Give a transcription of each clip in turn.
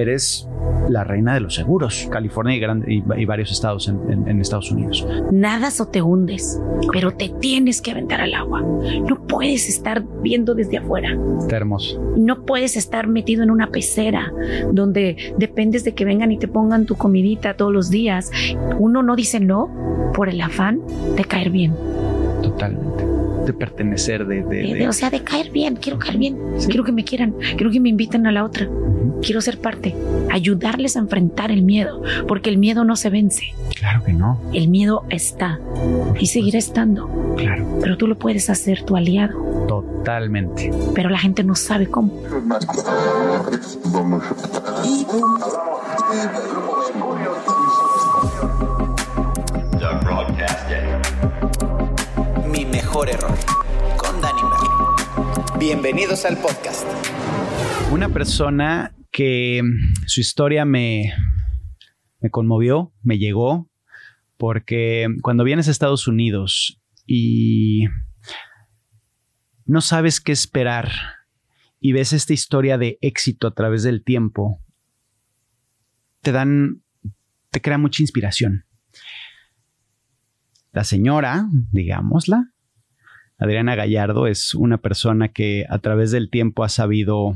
eres la reina de los seguros, California y, gran- y- y varios estados en, en- en Estados Unidos. Nadas o te hundes, pero te tienes que aventar al agua. No puedes estar viendo desde afuera. Está hermoso. No puedes estar metido en una pecera donde dependes de que vengan y te pongan tu comidita todos los días. Uno no dice no por el afán de caer bien. Totalmente. De pertenecer, de... de- De- de- de- o sea, de caer bien. Quiero caer bien. Quiero que me quieran. Quiero que me inviten a la otra. Quiero ser parte. Ayudarles a enfrentar el miedo. Porque el miedo no se vence. Claro que no. El miedo está y seguirá estando. Claro. Pero tú lo puedes hacer tu aliado. Totalmente. Pero la gente no sabe cómo. Mejor error con Merlo. Bienvenidos al podcast. Una persona que mm, su historia me, me conmovió, me llegó, porque cuando vienes a Estados Unidos y no sabes qué esperar y ves esta historia de éxito a través del tiempo, te dan, te crea mucha inspiración. La señora, digámosla, Adriana Gallardo es una persona que a través del tiempo ha sabido,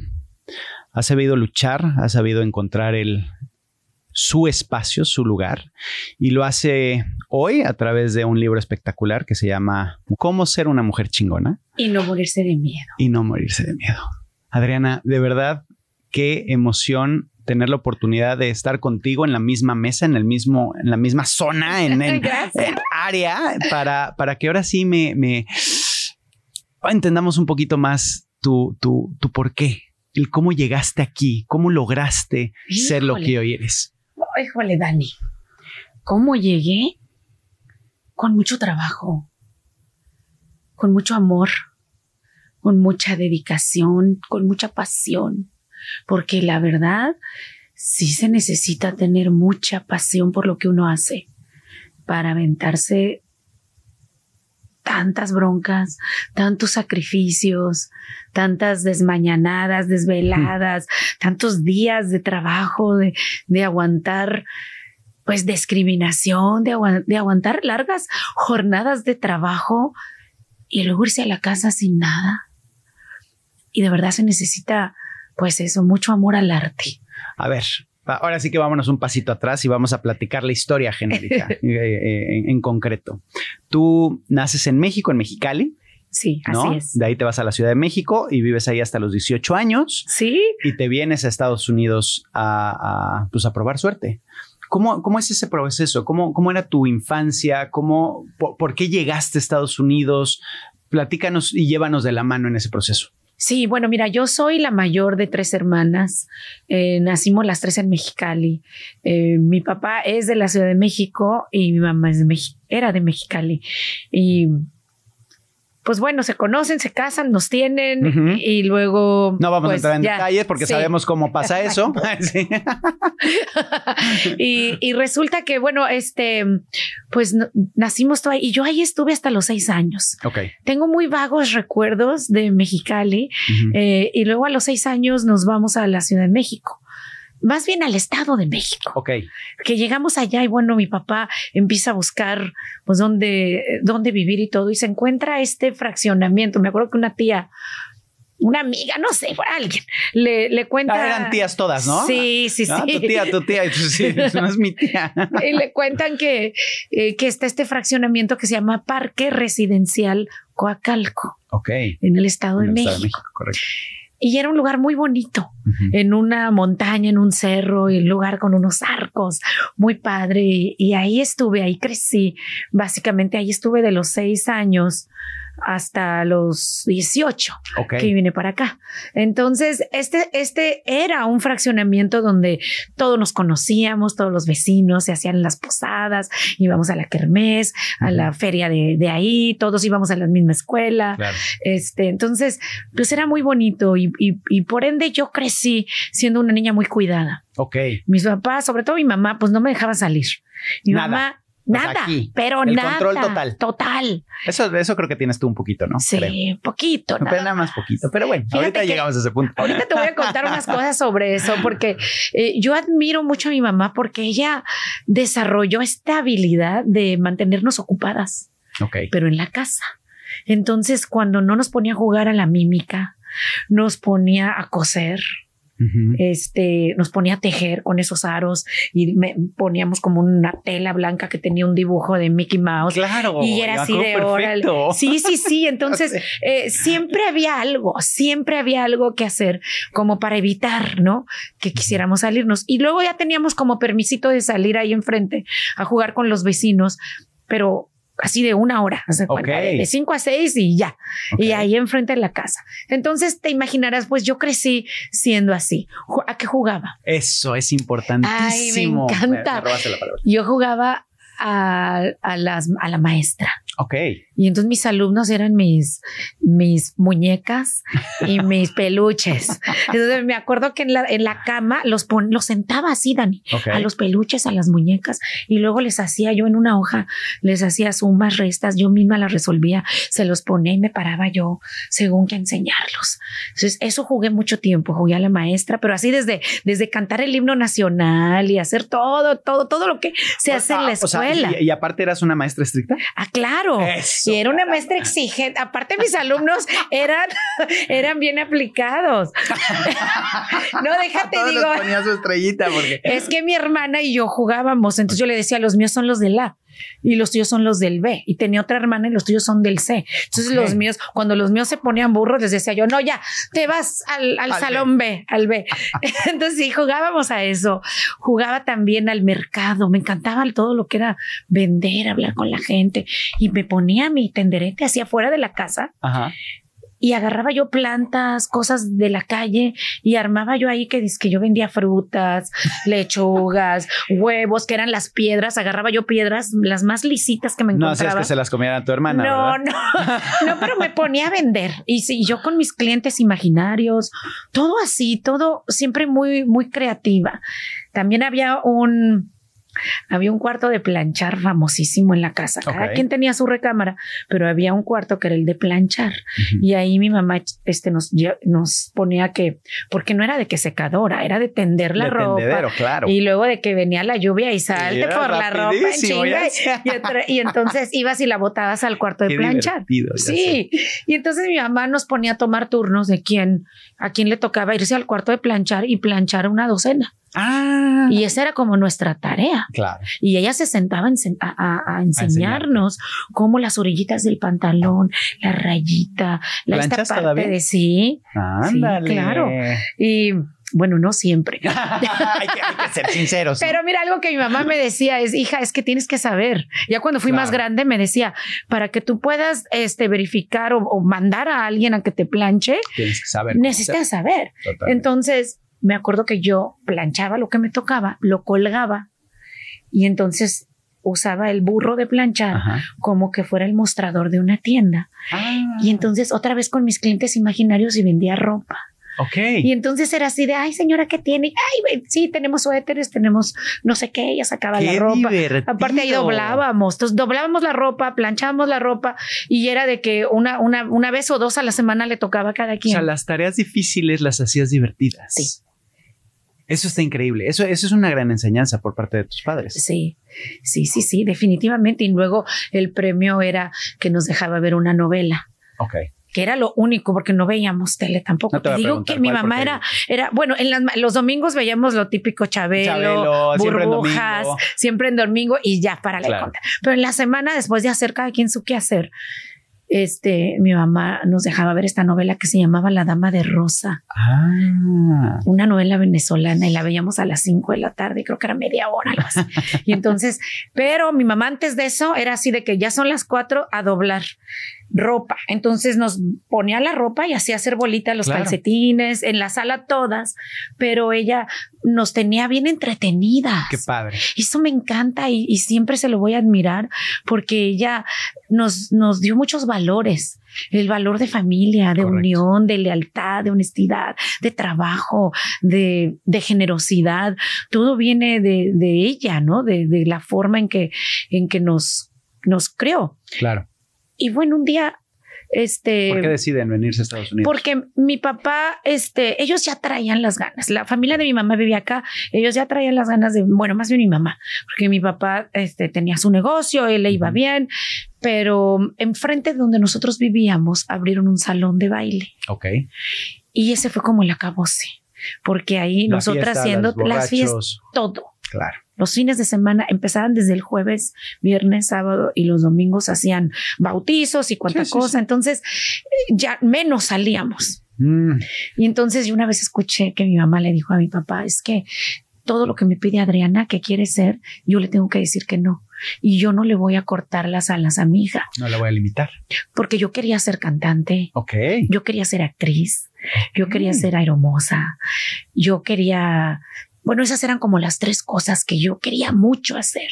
ha sabido luchar, ha sabido encontrar el, su espacio, su lugar, y lo hace hoy a través de un libro espectacular que se llama Cómo ser una mujer chingona Y no morirse de miedo. y no morirse de miedo. Adriana, de verdad, qué emoción tener la oportunidad de estar contigo en la misma mesa, en el mismo, en la misma zona, en, en- en área, para, para que ahora sí me, me entendamos un poquito más tu, tu, tu por qué, el cómo llegaste aquí, cómo lograste ser lo que hoy eres. Híjole, Dani. ¿Cómo llegué? Con mucho trabajo, con mucho amor, con mucha dedicación, con mucha pasión. Porque la verdad, sí se necesita tener mucha pasión por lo que uno hace para aventarse tantas broncas, tantos sacrificios, tantas desmañanadas, desveladas, tantos días de trabajo, de, de aguantar pues discriminación, de, agua- de aguantar largas jornadas de trabajo y luego irse a la casa sin nada. Y de verdad se necesita pues eso, mucho amor al arte. A ver, ahora sí que vámonos un pasito atrás y vamos a platicar la historia genérica eh, eh, en, en concreto. Tú naces en México, en Mexicali, Sí, ¿no? así es. De ahí te vas a la Ciudad de México y vives ahí hasta los 18 años Sí, y te vienes a Estados Unidos a, a, pues a probar suerte. ¿Cómo, ¿Cómo es ese proceso? ¿Cómo, cómo era tu infancia? ¿Cómo, por, por qué llegaste a Estados Unidos? Platícanos y llévanos de la mano en ese proceso. Sí, bueno, mira, yo soy la mayor de tres hermanas. Eh, nacimos las tres en Mexicali. Eh, mi papá es de la Ciudad de México y mi mamá es de era de Mexicali. Y pues bueno, se conocen, se casan, nos tienen y luego. No vamos pues, a entrar en ya, detalles porque sí. sabemos cómo pasa eso. Y, y resulta que, bueno, este, pues nacimos todo ahí y yo ahí estuve hasta los seis años. ok. Tengo muy vagos recuerdos de Mexicali. Eh, y luego a los seis años nos vamos a la Ciudad de México. Más bien al Estado de México, ok. que llegamos allá y bueno, mi papá empieza a buscar pues dónde, dónde vivir y todo y se encuentra este fraccionamiento. Me acuerdo que una tía, una amiga, no sé, fue alguien, le, le cuenta. Ah, eran tías todas, ¿no? Sí, sí, Ah, sí. tu tía, tu tía. y tú, Sí, no es mi tía. Y le cuentan que, eh, que está este fraccionamiento que se llama Parque Residencial Coacalco, Ok. en el Estado, de, En el México. Estado de México, correcto. Y era un lugar muy bonito. En una montaña, en un cerro, y un lugar con unos arcos, muy padre. Y, y ahí estuve, ahí crecí. Básicamente ahí estuve de los seis años hasta los 18 Ok. que vine para acá. Entonces, este, este era un fraccionamiento donde todos nos conocíamos, todos los vecinos se hacían las posadas, íbamos a la kermés, a la feria de, de ahí, todos íbamos a la misma escuela. Claro. Este, entonces, pues era muy bonito y, y, y por ende yo crecí siendo una niña muy cuidada. Ok. Mis papás, sobre todo mi mamá, pues no me dejaba salir. Mi Nada. mamá Pues Nada, aquí, pero el nada. control total. Total. Eso, eso creo que tienes tú un poquito, ¿no? Sí, Creo. poquito. Pero nada nada más poquito. Pero bueno, Fíjate ahorita llegamos a ese punto. Ahorita te voy a contar unas cosas sobre eso, porque eh, yo admiro mucho a mi mamá porque ella desarrolló esta habilidad de mantenernos ocupadas, Ok. pero en la casa. Entonces, cuando no nos ponía a jugar a la mímica, nos ponía a coser, Este, nos ponía a tejer con esos aros y me poníamos como una tela blanca que tenía un dibujo de Mickey Mouse. Claro. Y era así de órale. perfecto. Sí, sí, sí. Entonces, eh, siempre había algo, siempre había algo que hacer como para evitar, ¿no? Que quisiéramos salirnos. Y luego ya teníamos como permisito de salir ahí enfrente a jugar con los vecinos, pero así de una hora, haz de cinco a seis y ya. Y ahí enfrente de la casa. Entonces te imaginarás, pues yo crecí siendo así. ¿A qué jugaba? Eso es importantísimo. Ay, me encanta. Me, la. Yo jugaba a, a las, a la maestra. Ok. Y entonces mis alumnos eran mis, mis muñecas y mis peluches. Entonces me acuerdo que en la, en la cama los, pon, los sentaba así, Dani, Ok. a los peluches, a las muñecas, y luego les hacía yo en una hoja, les hacía sumas, restas, yo misma las resolvía, se los ponía y me paraba yo según que enseñarlos. Entonces eso jugué mucho tiempo, jugué a la maestra, pero así desde, desde cantar el himno nacional y hacer todo, todo, todo lo que se hace en la Ah, o sea, escuela. y, y aparte eras una maestra estricta. Ah, claro. Eso, y era una maestra exigente. Aparte, mis alumnos eran, eran bien aplicados. no, déjate, digo. les ponía su estrellita porque. Es que mi hermana y yo jugábamos, entonces yo le decía, los míos son los del A y los tuyos son los del B. Y tenía otra hermana y los tuyos son del C. Entonces los míos, cuando los míos se ponían burros, les decía yo, no, ya, te vas al, al Al salón B. al B. entonces sí, jugábamos a eso. Jugaba también al mercado. Me encantaba todo lo que era vender, hablar con la gente. Y me ponía mi tenderete hacia afuera de la casa Ajá. Y agarraba yo plantas, cosas de la calle y armaba yo ahí que, dice que yo vendía frutas, lechugas, huevos, que eran las piedras, agarraba yo piedras, las más lisitas que me No hacías encontraba. que se las comiera tu hermana. no, ¿verdad? no, no, pero me ponía a vender. Y sí, yo con mis clientes imaginarios, todo así, todo siempre muy, muy creativa. También había un, había un cuarto de planchar famosísimo en la casa. Cada quien tenía su recámara, pero había un cuarto que era el de planchar. Y ahí mi mamá este, nos, nos ponía que, porque no era de que secadora, era de tender la De ropa. claro. Y luego de que venía la lluvia y salte por la ropa en chinga. Y, entonces ibas y la botabas al cuarto de Qué planchar. Sí. Y entonces mi mamá nos ponía a tomar turnos de quién, a quién le tocaba irse al cuarto de planchar y planchar una docena. Ah. Y esa era como nuestra tarea. Claro. Y ella se sentaba a, a- enseñarnos cómo las orillitas del pantalón, la rayita, la esta ¿Planchas parte todavía? de sí. Ándale. claro. Y bueno, no siempre. hay, que, hay que ser sinceros. ¿no? Pero mira, algo que mi mamá me decía es, hija, es que tienes que saber. Ya cuando fui más grande me decía, para que tú puedas este, verificar o, o mandar a alguien a que te planche, Tienes que saber. necesitas saber. Totalmente. Entonces, me acuerdo que yo planchaba lo que me tocaba, lo colgaba y entonces usaba el burro de planchar Ajá. como que fuera el mostrador de una tienda. Ah, Y entonces otra vez con mis clientes imaginarios y vendía ropa. Ok. Y entonces era así de, ay señora, ¿qué tiene? Ay, sí, tenemos suéteres, tenemos no sé qué, ella sacaba la ropa. divertido. Aparte ahí doblábamos, entonces doblábamos la ropa, planchábamos la ropa y era de que una, una, una vez o dos a la semana le tocaba a cada O quien. sea, las tareas difíciles las hacías divertidas. Sí. Eso está increíble. Eso, eso es una gran enseñanza por parte de tus padres. Sí, sí, sí, sí, definitivamente. Y luego el premio era que nos dejaba ver una novela. Ok. Que era lo único porque no veíamos tele tampoco. No te digo que mi mamá era, era, bueno, en las los domingos veíamos lo típico Chabelo, Chabelo, siempre en burbujas, siempre en domingo y ya para la Claro. contar. Pero en la semana, después de hacer cada quien su qué hacer, este, mi mamá nos dejaba ver esta novela que se llamaba La Dama de Rosa, Ah. una novela venezolana y la veíamos a las 5 de la tarde, creo que era media hora, algo así. y entonces, pero mi mamá antes de eso era así de que ya son las 4 a doblar. ropa. Entonces nos ponía la ropa y hacía hacer bolitas los Claro. calcetines, en la sala todas, pero ella nos tenía bien entretenidas. Qué padre. Eso me encanta y, y siempre se lo voy a admirar porque ella nos, nos dio muchos valores. El valor de familia, de Correcto. unión, de lealtad, de honestidad, de trabajo, de, de generosidad. Todo viene de, de ella, ¿no? De, de la forma en que, en que nos, nos creó. Claro. Y bueno, un día, este. ¿Por qué deciden venirse a Estados Unidos? Porque mi papá, este, ellos ya traían las ganas. La familia de mi mamá vivía acá. Ellos ya traían las ganas de, bueno, más bien mi mamá, porque mi papá, este, tenía su negocio, él le iba bien, pero enfrente de donde nosotros vivíamos abrieron un salón de baile Ok. y ese fue como el acabose, porque ahí La nosotras fiesta, haciendo las fiestas, todo. Claro. Los fines de semana empezaban desde el jueves, viernes, sábado y los domingos hacían bautizos y cuánta Sí, sí, cosa. Entonces eh, ya menos salíamos. Mm, Y entonces yo una vez escuché que mi mamá le dijo a mi papá, es que todo lo que me pide Adriana que quiere ser, yo le tengo que decir que no. Y yo no le voy a cortar las alas a mi hija, no la voy a limitar. porque yo quería ser cantante, Ok. yo quería ser actriz, yo quería Mm. ser aeromosa, yo quería... Bueno, esas eran como las tres cosas que yo quería mucho hacer.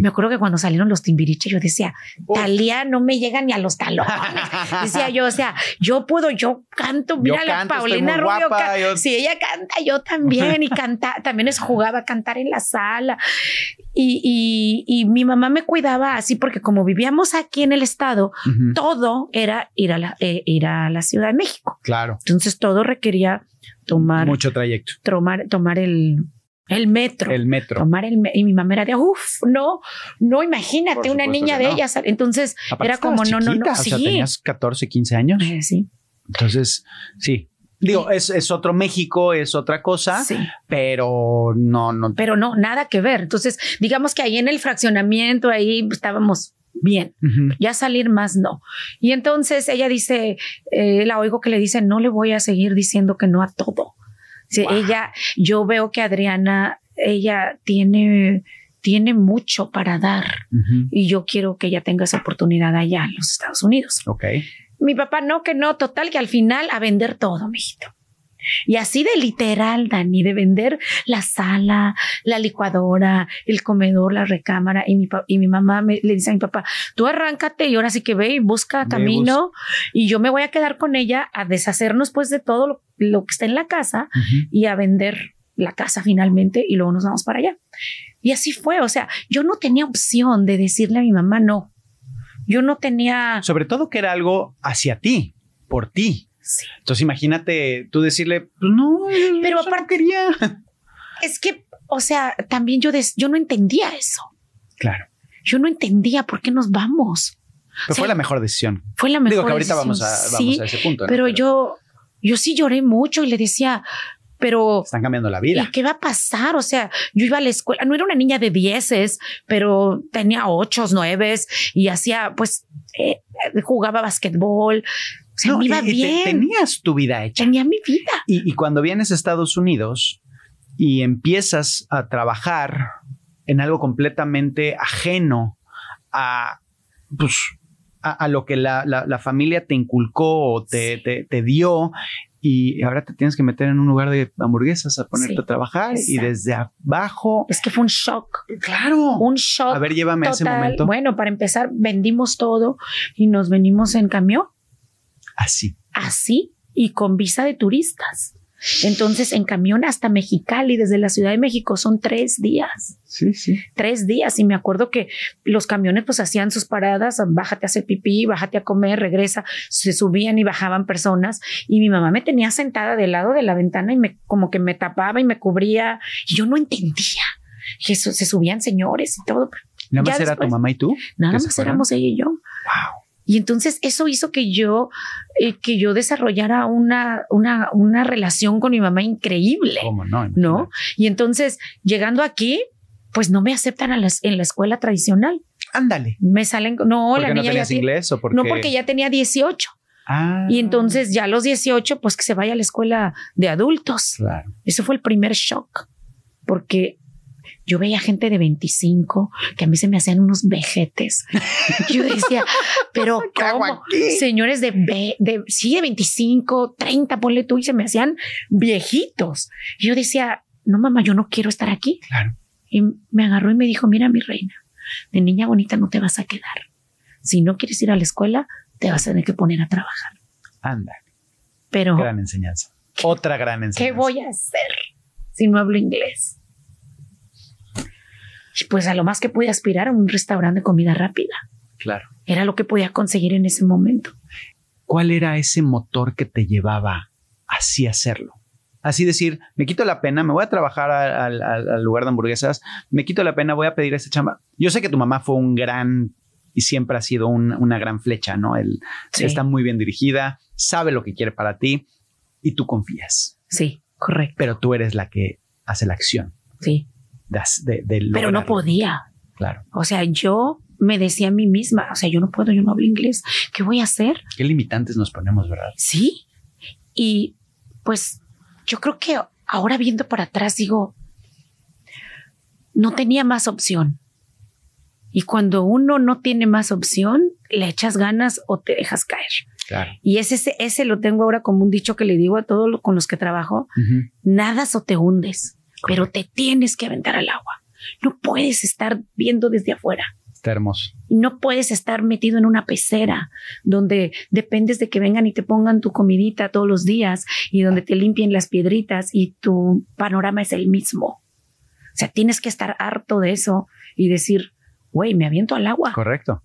Me acuerdo que cuando salieron los timbiriches, yo decía. Talía no me llega ni a los talones. Decía yo, o sea, yo puedo, yo canto, mira la Paulina Rubio. guapa, yo- Si ella canta, yo también. Y canta, también es jugaba a cantar en la sala. Y, y, y mi mamá me cuidaba así porque como vivíamos aquí en el estado, todo era ir a la, eh, ir a la Ciudad de México. Claro. Entonces todo requería tomar, Mucho trayecto. tomar, tomar el, el metro El metro. tomar el me- y mi mamá era de uff no no imagínate una niña de no. ellas entonces Aparte era como no no no O sea, sí tenías 14, 15 años. Eh, sí Entonces, sí. Digo, es, es otro México, es otra cosa, sí pero no, no. pero no nada que ver entonces digamos que ahí en el fraccionamiento ahí estábamos bien ya salir más no y entonces ella dice eh, la oigo que le dice no le voy a seguir diciendo que no a todo Sí, Wow. ella yo veo que Adriana ella tiene tiene mucho para dar y yo quiero que ella tenga esa oportunidad allá en los Estados Unidos Ok. Mi papá no, que no, total, que al final a vender todo, mijito. Y así de literal, Dani, de vender la sala, la licuadora, el comedor, la recámara. Y mi, y mi mamá me, le dice a mi papá, tú arráncate y ahora sí que ve y busca camino. Y yo me voy a quedar con ella a deshacernos pues de todo lo, lo que está en la casa y a vender la casa finalmente y luego nos vamos para allá. Y así fue, o sea, yo no tenía opción de decirle a mi mamá no. Yo no tenía... Sobre todo que era algo hacia ti, por ti. Sí. Entonces imagínate tú decirle, pues no, Pero aparte- quería. Es que, o sea, también yo, des- yo no entendía eso. Claro. Yo no entendía por qué nos vamos. Pero fue la mejor decisión. Fue la mejor Digo que ahorita decisión. vamos a, vamos sí, a ese punto. ¿no? pero yo, yo sí lloré mucho y le decía, pero Están cambiando la vida. ¿y qué va a pasar? O sea, yo iba a la escuela, no era una niña de dieces, pero tenía ocho, nueves y hacía, pues, eh, jugaba basquetbol. O sea, No, me iba y- y te- bien. tenías tu vida hecha. Tenía mi vida. Y, y cuando vienes a Estados Unidos y empiezas a trabajar en algo completamente ajeno a, pues, a, a lo que la, la- la familia te inculcó o te, Sí. te- te dio, y ahora te tienes que meter en un lugar de hamburguesas a ponerte Sí, a trabajar y desde abajo. Es que fue un shock. Claro. Un shock. a ver, llévame a ese momento. Bueno, para empezar, vendimos todo y nos venimos en camión, Así. así y con visa de turistas. Entonces, en camión hasta Mexicali, desde la Ciudad de México, son tres días. Sí, sí. Tres días. Y me acuerdo que los camiones pues hacían sus paradas, bájate a hacer pipí, bájate a comer, regresa, se subían y bajaban personas. Y mi mamá me tenía sentada del lado de la ventana y me como que me tapaba y me cubría. Y yo no entendía. Que eso- se subían señores y todo. Nada Ya más era después- tu mamá y tú. Nada ¿Que se más éramos ella y yo. Wow. Y entonces eso hizo que yo, eh, que yo desarrollara una, una, una relación con mi mamá increíble, ¿Cómo no? ¿no? Y entonces, llegando aquí, pues no me aceptan a las, en la escuela tradicional. Ándale. Me salen, no, ¿Por la qué no niña ya tenías tiene- inglés o porque no porque ya tenía 18 Ah, y entonces ya a los 18 pues que se vaya a la escuela de adultos. Claro. Eso fue el primer shock, porque yo veía gente de 25 que a mí se me hacían unos vejetes. Yo decía, pero ¿Qué hago ¿cómo? Señores de, de, sí, de 25, 30, ponle tú, y se me hacían viejitos. Yo decía, no, mamá, yo no quiero estar aquí. Claro. Y me agarró y me dijo, mira, mi reina, de niña bonita no te vas a quedar. Si no quieres ir a la escuela, te vas a tener que poner a trabajar. Anda, Pero, gran enseñanza. Otra gran enseñanza. ¿qué voy a hacer si no hablo inglés? Y pues a lo más que pude aspirar a un restaurante de comida rápida. Claro. Era lo que podía conseguir en ese momento. ¿Cuál era ese motor que te llevaba así a hacerlo? Así decir, me quito la pena, me voy a trabajar al- lugar de hamburguesas, me quito la pena, voy a pedir esa chamba. Yo sé que tu mamá fue un gran y siempre ha sido un- una gran flecha, ¿no? Él Sí. está muy bien dirigida, sabe lo que quiere para ti y tú confías, Sí, correcto. pero tú eres la que hace la acción Sí. De, de- Pero no podía. Claro. O sea, yo me decía a mí misma, o sea, yo no puedo, yo no hablo inglés. ¿Qué voy a hacer? Qué limitantes nos ponemos, ¿verdad? Sí. Y pues yo creo que ahora viendo para atrás digo, no tenía más opción. Y cuando uno no tiene más opción, le echas ganas o te dejas caer. Claro. Y ese, ese, lo tengo ahora como un dicho que le digo a todos con los que trabajo, Ujú. nadas o te hundes, pero te tienes que aventar al agua. No puedes estar viendo desde afuera. Está hermoso. No puedes estar metido en una pecera donde dependes de que vengan y te pongan tu comidita todos los días y donde te limpien las piedritas y tu panorama es el mismo. O sea, tienes que estar harto de eso y decir, güey, me aviento al agua Correcto.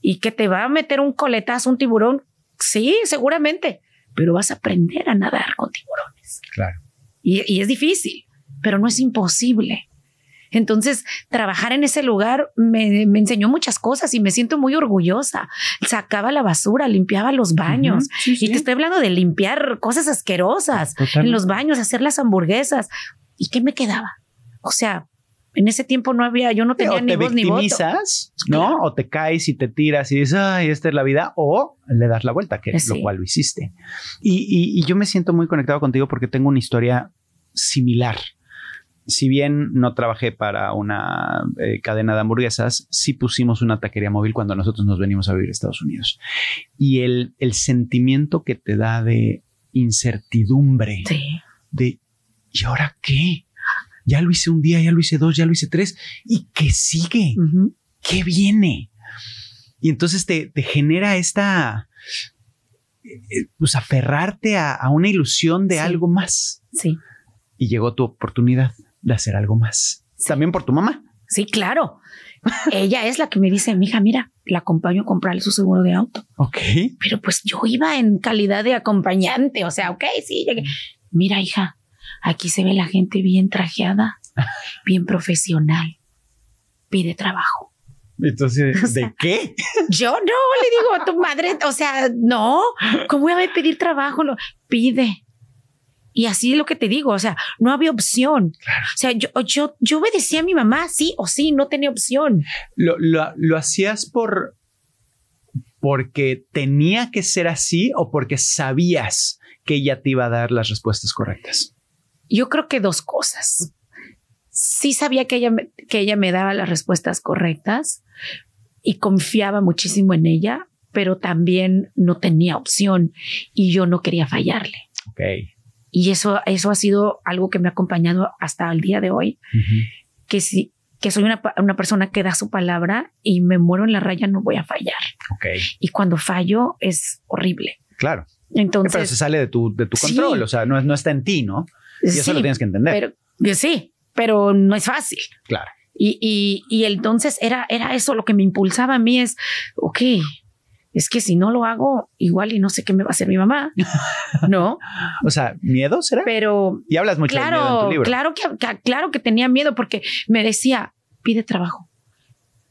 y que te va a meter un coletazo, un tiburón. Sí, seguramente, pero vas a aprender a nadar con tiburones. Claro. Y, y es difícil, pero no es imposible. Entonces, trabajar en ese lugar me, me enseñó muchas cosas y me siento muy orgullosa. Sacaba la basura, limpiaba los baños. Sí. Y te estoy hablando de limpiar cosas asquerosas Totalmente. en los baños, hacer las hamburguesas. ¿Y qué me quedaba? O sea, en ese tiempo no había, yo no tenía o ni te voz ni voto. ¿no? Claro. O te caes y te tiras y dices, ay, esta es la vida, o le das la vuelta, que es Sí. lo cual lo hiciste. Y, y- y yo me siento muy conectado contigo porque tengo una historia similar. Si bien no trabajé para una eh, cadena de hamburguesas, sí pusimos una taquería móvil cuando nosotros nos venimos a vivir a Estados Unidos. Y el, el sentimiento que te da de incertidumbre, Sí. de ¿y ahora qué? Ya lo hice un día, ya lo hice dos, ya lo hice tres. ¿Y qué sigue? Ujú. ¿Qué viene? Y entonces te, te genera esta, eh, pues aferrarte a, a una ilusión de Sí. algo más. Sí. Y llegó tu oportunidad de hacer algo más. También por tu mamá. Sí, claro. Ella es la que me dice, mija, mira, la acompaño a comprarle su seguro de auto. Ok. Pero pues yo iba en calidad de acompañante, o sea, ok, sí. llegué. Mira, hija, aquí se ve la gente bien trajeada, bien profesional. Pide trabajo. Entonces, O sea, ¿de qué? Yo no, le digo a tu madre, o sea, no, ¿cómo voy a pedir trabajo? No, pide. Y así es lo que te digo, o sea, no había opción. O sea, yo, yo, yo obedecía a mi mamá, sí o sí, no tenía opción. ¿Lo, lo, lo hacías por porque tenía que ser así o porque sabías que ella te iba a dar las respuestas correctas? Yo creo que dos cosas. Sí sabía que ella, me- que ella me daba las respuestas correctas y confiaba muchísimo en ella, pero también no tenía opción y yo no quería fallarle. Y eso, eso ha sido algo que me ha acompañado hasta el día de hoy, que si que soy una, una persona que da su palabra y me muero en la raya, no voy a fallar. Ok. Y cuando fallo es horrible. Claro. Pero se Entonces, sale de tu, de tu Sí. control, o sea, no, no está en ti, ¿no? Y eso sí, lo tienes que entender. pero, sí, pero no es fácil. claro. Y, y, y entonces era, era eso lo que me impulsaba a mí es, ok, es que si no lo hago, igual y no sé qué me va a hacer mi mamá, ¿no? O sea, ¿miedo será? Pero y hablas mucho de miedo en tu claro, libro. claro que, que- claro que tenía miedo porque me decía, pide trabajo.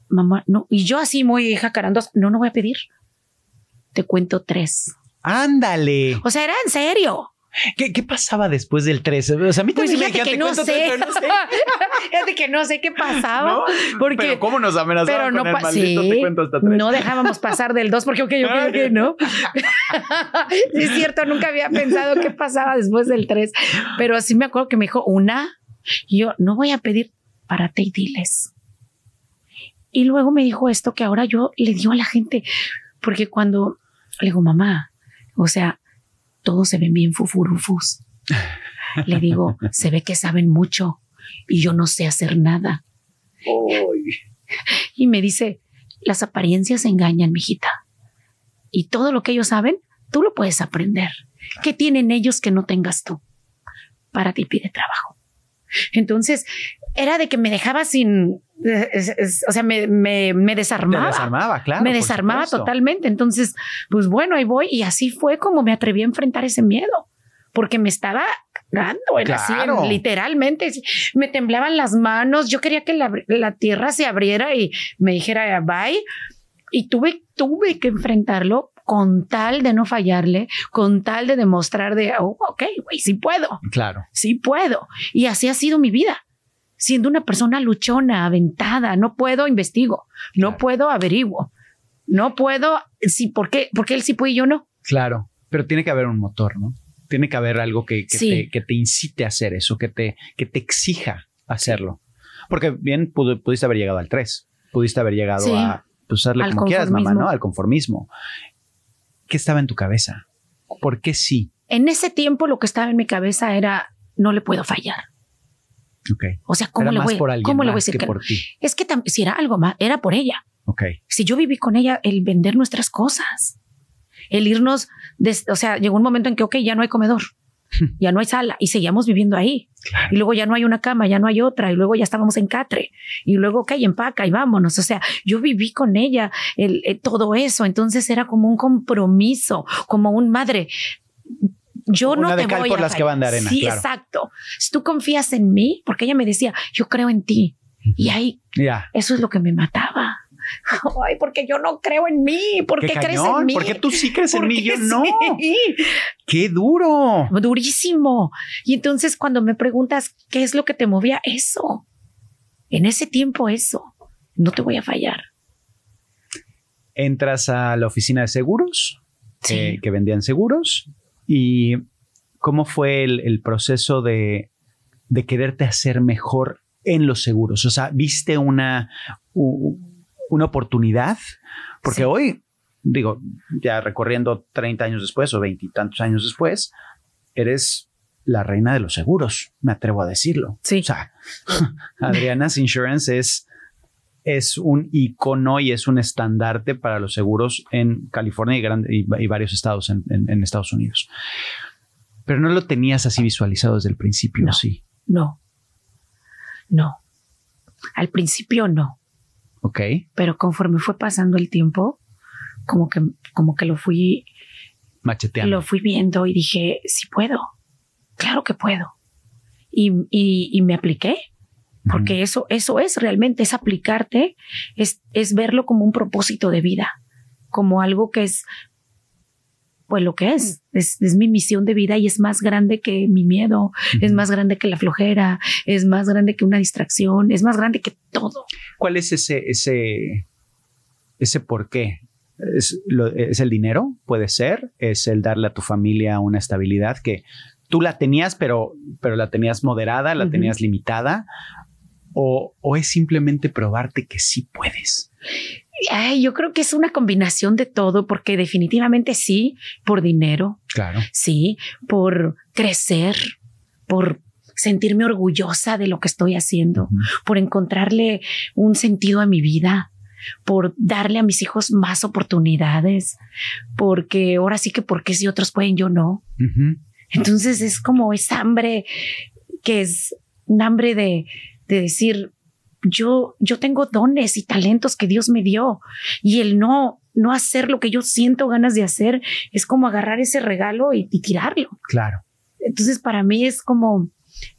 Mamá, no. Y yo así muy jacarandosa, no, no voy a pedir. Te cuento tres. Ándale. O sea, era en serio. ¿Qué, qué pasaba después del 13? O sea, a mí Pues también me fíjate dijeron, que "Te no sé. tres, no sé. fíjate que no sé qué pasaba. ¿No? Porque, Pero cómo nos amenazaban pero no con el maldito sí, te cuento hasta tres. no dejábamos pasar del 2 porque ok, ok, ok, no. Sí, es cierto, nunca había pensado qué pasaba después del 3, pero sí me acuerdo que me dijo una y yo no voy a pedir párate y diles. Y luego me dijo esto que ahora yo le digo a la gente, porque cuando le digo, mamá, o sea, todos se ven bien fufurufus. Le digo, se ve que saben mucho y yo no sé hacer nada. Y me dice, las apariencias engañan, mijita. Y todo lo que ellos saben, tú lo puedes aprender. ¿Qué tienen ellos que no tengas tú? Para ti pide trabajo. Entonces, era de que me dejaba sin, es- es- o sea, me, me, me desarmaba. desarmaba, claro. me desarmaba supuesto. totalmente. Entonces, pues bueno, ahí voy. Y así fue como me atreví a enfrentar ese miedo, porque me estaba dando, era así, Claro. literalmente. Me temblaban las manos. Yo quería que la, la tierra se abriera y me dijera bye. Y tuve, tuve que enfrentarlo con tal de no fallarle, con tal de demostrar de, oh, ok, güey, sí puedo Claro. sí puedo. Y así ha sido mi vida. Siendo una persona luchona, aventada, no puedo, investigo, no Claro. puedo, averiguo, no puedo, sí, ¿por qué? Porque él sí puede y yo no. Claro, pero tiene que haber un motor, ¿no? Tiene que haber algo que, que Sí. te, que te incite a hacer eso, que te, que te exija hacerlo. Porque bien pudo- pudiste haber llegado al 3, pudiste haber llegado Sí. a pues, como quieras, mamá. ¿no? Al conformismo. ¿Qué estaba en tu cabeza? ¿Por qué sí? En ese tiempo lo que estaba en mi cabeza era, no le puedo fallar. Ok. O sea, ¿cómo Era le voy, ¿cómo le voy a decir que que por ti. Es que si era algo más, era por ella. Ok. Si yo viví con ella, el vender nuestras cosas, el irnos, des- o sea, llegó un momento en que, ok, ya no hay comedor, ya no hay sala y seguíamos viviendo ahí. Claro. Y luego ya no hay una cama, ya no hay otra, y luego ya estábamos en catre, y luego, ok, empaca y vámonos. O sea, yo viví con ella el, eh, todo eso, entonces era como un compromiso, como un madre. Yo Una no de te cal voy por a las que van de arena, Sí, claro. exacto. Si tú confías en mí, porque ella me decía, yo creo en ti. Y ahí, eso es lo que me mataba. Ay, porque yo no creo en mí. ¿Por qué, crees en mí? ¿Por qué tú sí crees en ¿Por mí? Yo no. ¡Qué duro! durísimo. Y entonces cuando me preguntas qué es lo que te movía, eso. En ese tiempo eso. No te voy a fallar. Entras a la oficina de seguros, Sí. eh, que vendían seguros, y cómo fue el, el proceso de, de quererte hacer mejor en los seguros. O sea, viste una, u- una oportunidad, porque Sí. hoy, digo, ya recorriendo 30 años después o veintitantos años después, eres la reina de los seguros, me atrevo a decirlo. Sí. O sea, Adriana's Insurance es, es un icono y es un estandarte para los seguros en California y, gran- y- y varios estados en, en- en Estados Unidos. Pero no lo tenías así visualizado desde el principio, No. sí. No. No. Al principio no. Ok. Pero conforme fue pasando el tiempo, como que, como que lo fui, Macheteando. lo fui viendo y dije, sí puedo. Claro que puedo. Y, y- y me apliqué. Porque eso, eso es realmente, es aplicarte, es, es verlo como un propósito de vida, como algo que es, pues lo que es, es, es mi misión de vida y es más grande que mi miedo, es más grande que la flojera, es más grande que una distracción, es más grande que todo. ¿Cuál es ese, ese, ese por qué? ¿Es, lo- ¿Es el dinero? Puede ser. ¿Es el darle a tu familia una estabilidad que tú la tenías, pero, pero la tenías moderada, la tenías limitada? O, ¿O es simplemente probarte que sí puedes? Ay, yo creo que es una combinación de todo, porque definitivamente sí, por dinero, Claro. sí, por crecer, por sentirme orgullosa de lo que estoy haciendo, por encontrarle un sentido a mi vida, por darle a mis hijos más oportunidades, porque ahora sí que porque si otros pueden, yo no. Entonces es como esa hambre que es un hambre de, de decir, yo, yo tengo dones y talentos que Dios me dio y el no, no hacer lo que yo siento ganas de hacer es como agarrar ese regalo y, y tirarlo. Claro. Entonces para mí es como,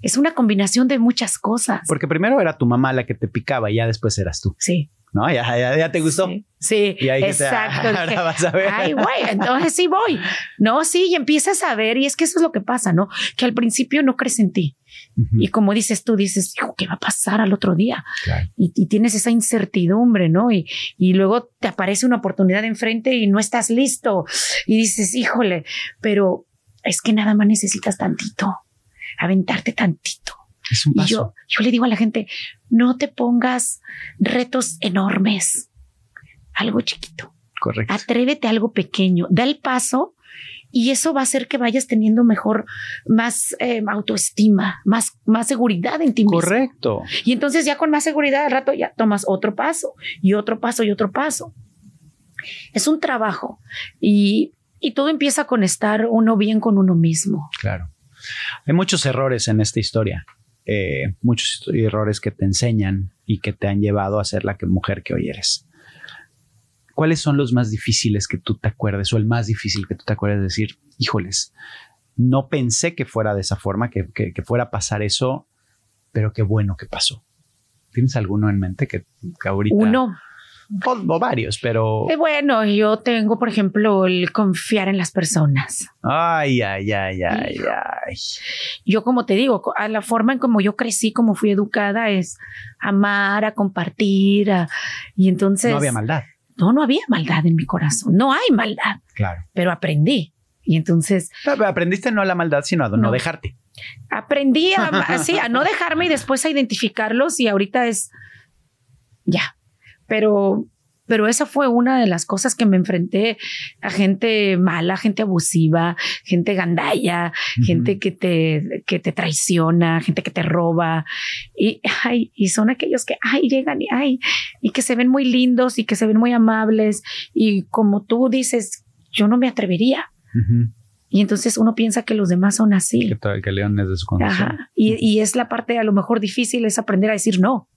es una combinación de muchas cosas. Porque primero era tu mamá la que te picaba y ya después eras tú. Sí. ¿No? Ya, ya, ya te gustó. Sí, sí, Y ahí exacto. "Ah, Dije, ahora vas a ver. Ay, güey, entonces sí voy. No, sí, y empiezas a ver, y es que eso es lo que pasa, ¿no? Que al principio no crees en ti. Y como dices tú, dices, hijo, ¿qué va a pasar al otro día? Claro. Y, y tienes esa incertidumbre, ¿no? Y, y luego te aparece una oportunidad enfrente y no estás listo. Y dices, híjole, pero es que nada más necesitas tantito, aventarte tantito. Es un Y yo, yo le digo a la gente, no te pongas retos enormes, algo chiquito, Correcto. atrévete a algo pequeño, da el paso y eso va a hacer que vayas teniendo mejor, más eh, autoestima, más, más seguridad en ti mismo. Correcto. Y entonces ya con más seguridad al rato ya tomas otro paso y otro paso y otro paso. Es un trabajo y, y todo empieza con estar uno bien con uno mismo. Claro. Hay muchos errores en esta historia. eh, muchos errores que te enseñan y que te han llevado a ser la que mujer que hoy eres. ¿Cuáles son los más difíciles que tú te acuerdes o el más difícil que tú te acuerdes de decir, híjoles, no pensé que fuera de esa forma, que, que- que fuera a pasar eso, pero qué bueno que pasó? ¿Tienes alguno en mente que, que ahorita... Uno, O, o varios, pero... eh, bueno, yo tengo, por ejemplo, el confiar en las personas. Ay, ay, ay, ay, ay. Yo, como te digo, a la forma en como yo crecí, como fui educada, es amar, a compartir. a- y entonces... No había maldad. No, no había maldad en mi corazón. No hay maldad, Claro. pero aprendí. Y entonces Pero Aprendiste no a la maldad, sino a no, No. dejarte. aprendí a, así, a no dejarme y después a identificarlos y ahorita es ya. Pero, pero esa fue una de las cosas que me enfrenté a gente mala, gente abusiva, gente gandalla, gente que te, que te traiciona, gente que te roba. Y, ay, y son aquellos que ay, llegan y ay, y que se ven muy lindos y que se ven muy amables. Y como tú dices, yo no me atrevería. Y entonces uno piensa que los demás son así. Que, que su condición. Ajá. Y, y es la parte a lo mejor difícil, es aprender a decir no.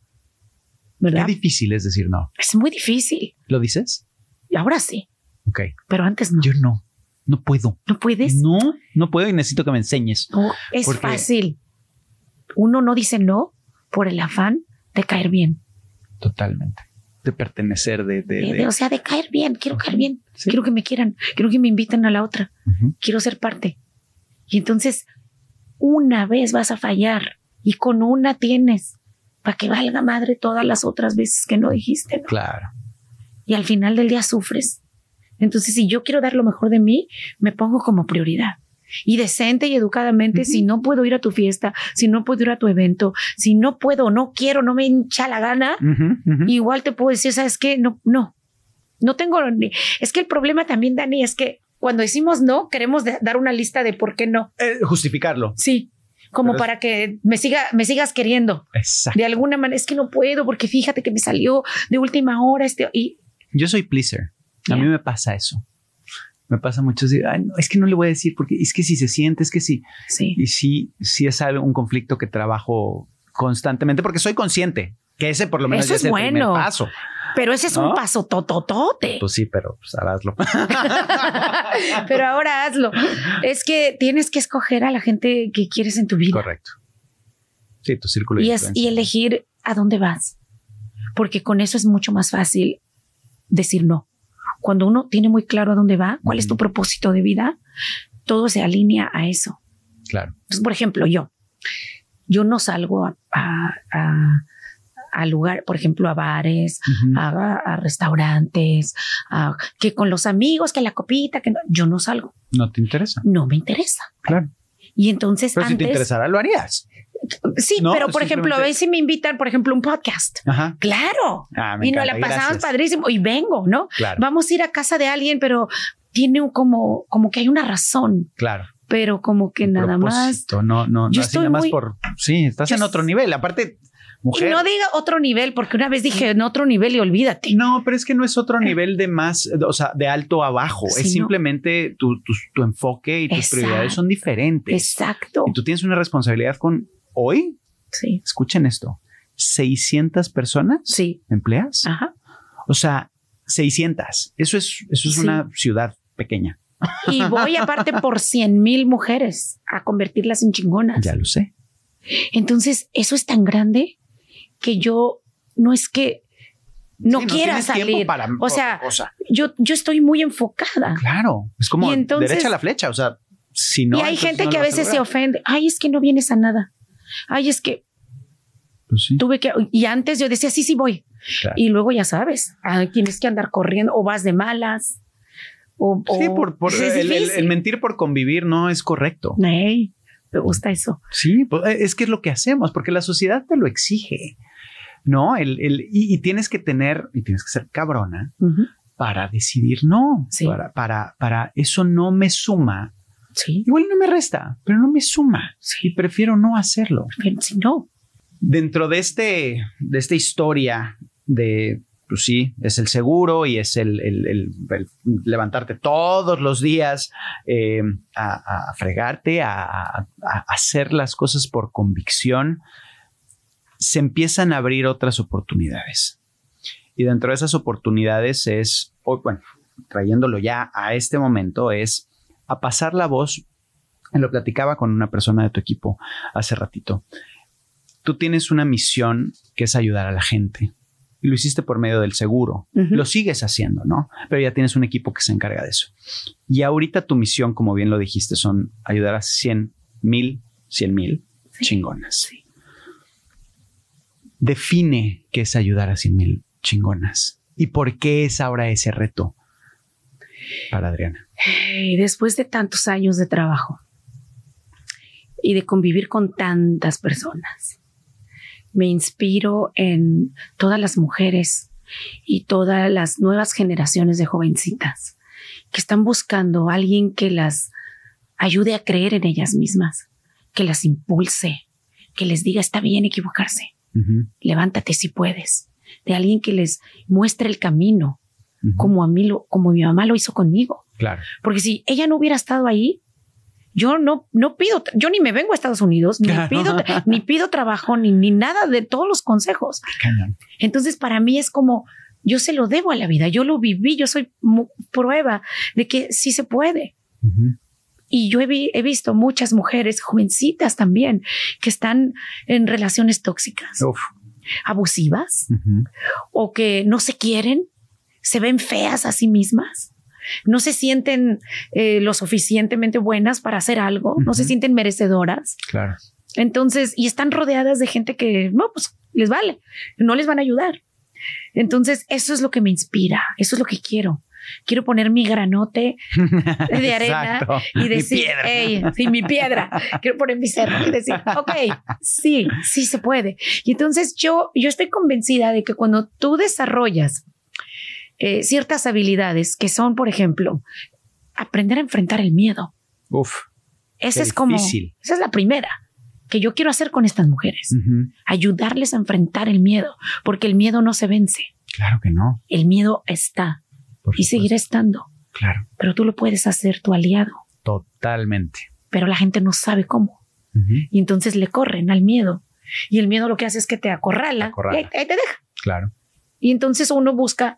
Qué ¿Verdad? difícil es decir no. Es muy difícil. ¿Lo dices? Y ahora sí, Ok. pero antes no. Yo no. No puedo. no puedes. No, no puedo y necesito que me enseñes. No, es Porque- fácil. Uno no dice no por el afán de caer bien. Totalmente. De pertenecer, de... de- De- de- o sea, de caer bien. Quiero caer bien. Sí. Quiero que me quieran. Quiero que me inviten a la otra. Quiero ser parte. Y entonces, una vez vas a fallar y con una tienes para que valga madre todas las otras veces que no dijiste. ¿no? Claro. y al final del día sufres. Entonces, si yo quiero dar lo mejor de mí, me pongo como prioridad. Y decente y educadamente, Ujú. si no puedo ir a tu fiesta, si no puedo ir a tu evento, si no puedo, no quiero, no me hincha la gana, Ujú, ujú. igual te puedo decir, ¿sabes qué? No, no, no tengo, ni- es que el problema también, Dani, es que cuando decimos no, queremos de- dar una lista de por qué no. Eh, justificarlo. Sí, como Pero es- para que me siga, me sigas queriendo. Exacto. De alguna manera, es que no puedo porque fíjate que me salió de última hora este, y Yo soy pleaser. A mí me pasa eso. Me pasa mucho decir, "Ay, no, es que no le voy a decir porque es que si se siente, es que sí. sí. Y sí, sí es algo, un conflicto que trabajo constantemente porque soy consciente que ese por lo menos Eso ya es el primer bueno. paso. Pero ese es ¿No? un paso tototote. Pues sí, pero pues ahora hazlo. Pero ahora hazlo. Es que tienes que escoger a la gente que quieres en tu vida Correcto. Sí, tu círculo de y, es, influencia. y elegir a dónde vas. Porque con eso es mucho más fácil decir no. Cuando uno tiene muy claro a dónde va, cuál es tu propósito de vida, todo se alinea a eso. Claro. Entonces, por ejemplo, yo, yo no salgo a, a, a- a lugar, por ejemplo, a bares, a, a restaurantes, a- que con los amigos, que la copita, que no, yo no salgo, No te interesa. no me interesa. Claro. Y entonces Pero si te interesara, lo harías. sí, No, pero por ejemplo, a veces me invitan, por ejemplo, un podcast. Ajá. Claro. Ah, me y nos la pasamos gracias. padrísimo y vengo, ¿no? Claro, Vamos a ir a casa de alguien, pero tiene un como, como que hay una razón, claro. pero como que Un nada más. No, no, no. Yo así estoy nada más muy- por. Sí, estás en otro nivel. Aparte, Y no diga otro nivel, porque una vez dije en otro nivel y olvídate. No, pero es que no es otro nivel de más, o sea, de alto a bajo. Es no. simplemente tu, tu, tu enfoque y tus Exacto. prioridades son diferentes. Exacto. Y tú tienes una responsabilidad con hoy. Sí. Escuchen esto: 600 personas Sí. empleas. Ajá. O sea, 600. Eso es, eso es Sí. una ciudad pequeña. Y voy aparte por 100 mil mujeres a convertirlas en chingonas. Ya lo sé. Entonces, eso es tan grande que yo no es que no Sí, quiera tienes tiempo salir. para o sea, cosa. yo, yo estoy muy enfocada. Claro, es como entonces- derecha a la flecha. O sea, si no. y hay gente no que a veces se ofende. Ay, es que no vienes a nada. Ay, es que Pues sí, tuve que. Y antes yo decía, sí, sí voy. claro. Y luego ya sabes, ah, tienes que andar corriendo o vas de malas. O, Sí, o- por, por el, el- difícil. el mentir por convivir no es correcto. Ey, Me gusta eso. Sí, pues, eh, es que es lo que hacemos, porque la sociedad te lo exige, ¿no? El, el- y, y tienes que tener, y tienes que ser cabrona para decidir no, Sí. para, para, para eso no me suma. Sí. Igual no me resta, pero no me suma. Sí. Y prefiero no hacerlo. Si no, Dentro de este, de esta historia de, pues sí, es el seguro y es el, el- el- el levantarte todos los días eh, a, a fregarte, a, a- a hacer las cosas por convicción, se empiezan a abrir otras oportunidades. Y dentro de esas oportunidades es, bueno, trayéndolo ya a este momento, es a pasar la voz. Lo platicaba con una persona de tu equipo hace ratito. Tú tienes una misión que es ayudar a la gente. Y lo hiciste por medio del seguro. Lo sigues haciendo, ¿no? Pero ya tienes un equipo que se encarga de eso. Y ahorita tu misión, como bien lo dijiste, son ayudar a 100 mil, 100 mil Sí. chingonas. Sí. Define qué es ayudar a 100 mil chingonas. ¿Y por qué es ahora ese reto para Adriana? Después de tantos años de trabajo y de convivir con tantas personas, me inspiro en todas las mujeres y todas las nuevas generaciones de jovencitas que están buscando a alguien que las ayude a creer en ellas mismas, que las impulse, que les diga está bien equivocarse, Levántate si puedes, de alguien que les muestre el camino, como a mí lo, como mi mamá lo hizo conmigo. Claro. Porque si ella no hubiera estado ahí, yo no, no pido, yo ni me vengo a Estados Unidos, ni Claro. pido, ni pido trabajo, ni, ni nada de todos los consejos. Cañón. Entonces, para mí es como, yo se lo debo a la vida, yo lo viví, yo soy prueba de que sí se puede. Y yo he, vi- he visto muchas mujeres jovencitas también que están en relaciones tóxicas, Uf. abusivas, o que no se quieren, se ven feas a sí mismas, no se sienten eh, lo suficientemente buenas para hacer algo, no se sienten merecedoras. Claro. Entonces, y están rodeadas de gente que no, pues les vale, no les van a ayudar. Entonces, eso es lo que me inspira, eso es lo que quiero. Quiero poner mi granote de arena Exacto. y Mi decir, piedra. hey, sí, mi piedra. Quiero poner mi cerro y decir, ok, sí, sí se puede. Y entonces yo, yo estoy convencida de que cuando tú desarrollas eh, ciertas habilidades que son, por ejemplo, aprender a enfrentar el miedo. Uf. Esa es como, difícil. esa es la primera que yo quiero hacer con estas mujeres. Ayudarles a enfrentar el miedo, porque el miedo no se vence. Claro que no. El miedo está y seguirá estando, Claro. pero tú lo puedes hacer tu aliado, Totalmente. pero la gente no sabe cómo. Y entonces le corren al miedo. Y el miedo lo que hace es que te acorrala, Acorrala. Y ahí, ahí te deja. Claro. Y entonces uno busca